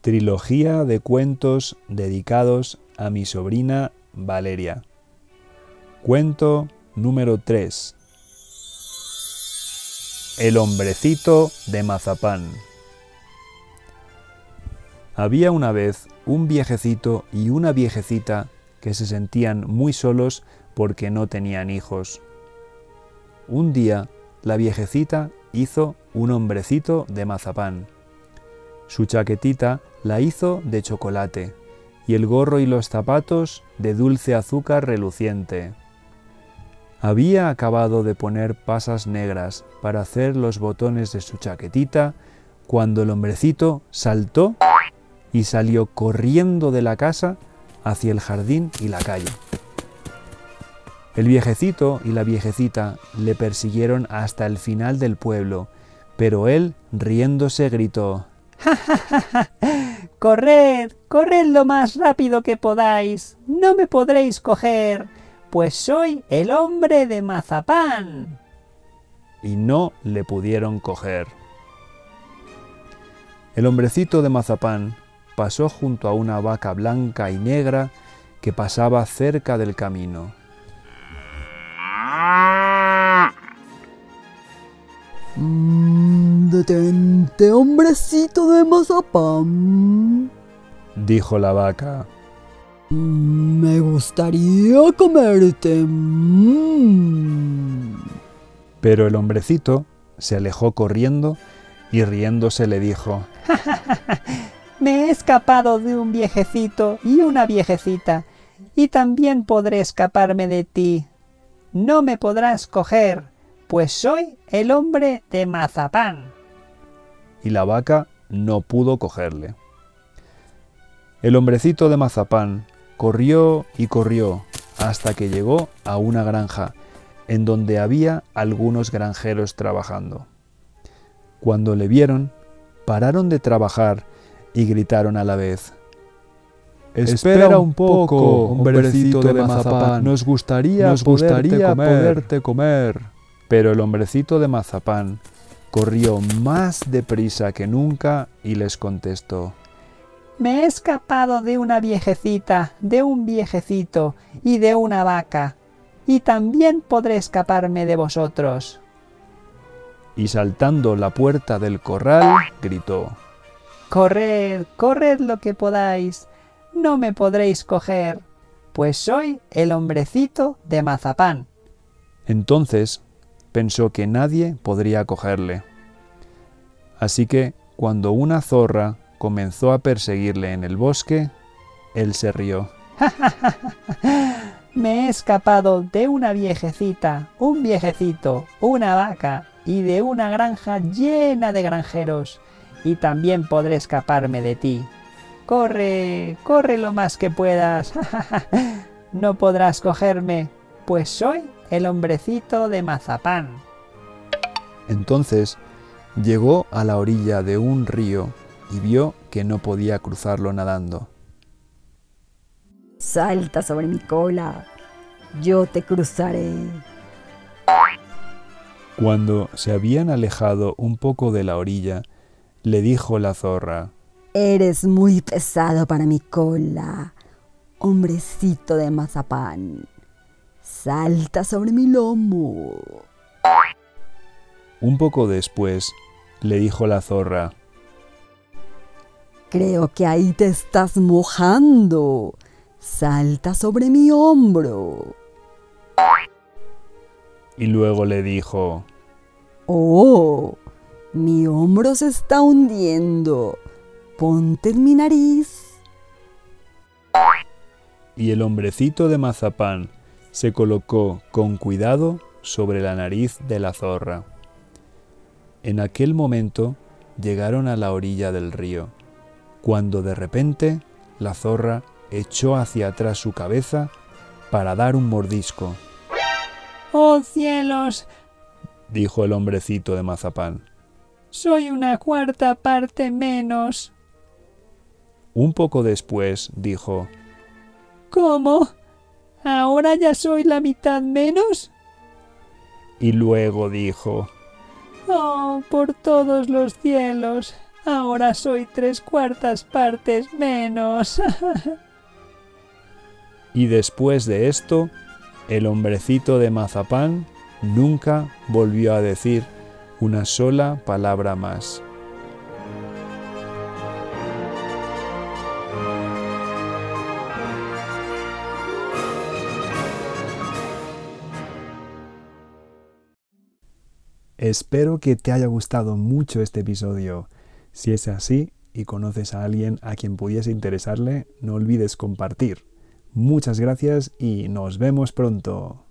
Trilogía de cuentos dedicados a mi sobrina Valeria. Cuento número 3. El hombrecito de mazapán. Había una vez un viejecito y una viejecita que se sentían muy solos porque no tenían hijos. Un día, la viejecita hizo un hombrecito de mazapán. Su chaquetita la hizo de chocolate y el gorro y los zapatos de dulce azúcar reluciente. Había acabado de poner pasas negras para hacer los botones de su chaquetita cuando el hombrecito saltó y salió corriendo de la casa hacia el jardín y la calle. El viejecito y la viejecita le persiguieron hasta el final del pueblo, pero él, riéndose, gritó Corred, corred lo más rápido que podáis. No me podréis coger, pues soy el hombre de mazapán. Y no le pudieron coger. El hombrecito de mazapán pasó junto a una vaca blanca y negra que pasaba cerca del camino. Mm, detente, hombrecito de mazapán, dijo la vaca. Mm, me gustaría comerte. Mm. Pero el hombrecito se alejó corriendo y riéndose le dijo, Me he escapado de un viejecito y una viejecita, y también podré escaparme de ti. No me podrás coger, pues soy el hombre de mazapán. Y la vaca no pudo cogerle. El hombrecito de mazapán corrió y corrió hasta que llegó a una granja en donde había algunos granjeros trabajando. Cuando le vieron, pararon de trabajar y gritaron a la vez. Espera un poco, hombrecito de mazapán. Nos gustaría, nos gustaría poderte comer. Pero el hombrecito de mazapán corrió más deprisa que nunca y les contestó. Me he escapado de una viejecita, de un viejecito y de una vaca, y también podré escaparme de vosotros. Y saltando la puerta del corral, gritó. Corred, corred lo que podáis, no me podréis coger, pues soy el hombrecito de mazapán. Entonces pensó que nadie podría cogerle. Así que, cuando una zorra comenzó a perseguirle en el bosque, él se rió. Me he escapado de una viejecita, un viejecito, una vaca y de una granja llena de granjeros, y también podré escaparme de ti. Corre, corre lo más que puedas. no podrás cogerme, pues soy el hombrecito de mazapán. Entonces llegó a la orilla de un río y vio que no podía cruzarlo nadando. Salta sobre mi cola, yo te cruzaré. Cuando se habían alejado un poco de la orilla, le dijo la zorra, Eres muy pesado para mi cola, hombrecito de mazapán. Salta sobre mi lomo. Un poco después, le dijo la zorra, Creo que ahí te estás mojando. Salta sobre mi hombro. Y luego le dijo, Oh, mi hombro se está hundiendo. Ponte en mi nariz. Y el hombrecito de mazapán se colocó con cuidado sobre la nariz de la zorra. En aquel momento llegaron a la orilla del río, cuando de repente la zorra echó hacia atrás su cabeza para dar un mordisco. ¡Oh cielos! dijo el hombrecito de mazapán. Soy una cuarta parte menos. Un poco después dijo, ¿Cómo? ¿Ahora ya soy la mitad menos? Y luego dijo, Oh, por todos los cielos, ahora soy tres cuartas partes menos. y después de esto, el hombrecito de mazapán nunca volvió a decir una sola palabra más. Espero que te haya gustado mucho este episodio. Si es así y conoces a alguien a quien pudiese interesarle, no olvides compartir. Muchas gracias y nos vemos pronto.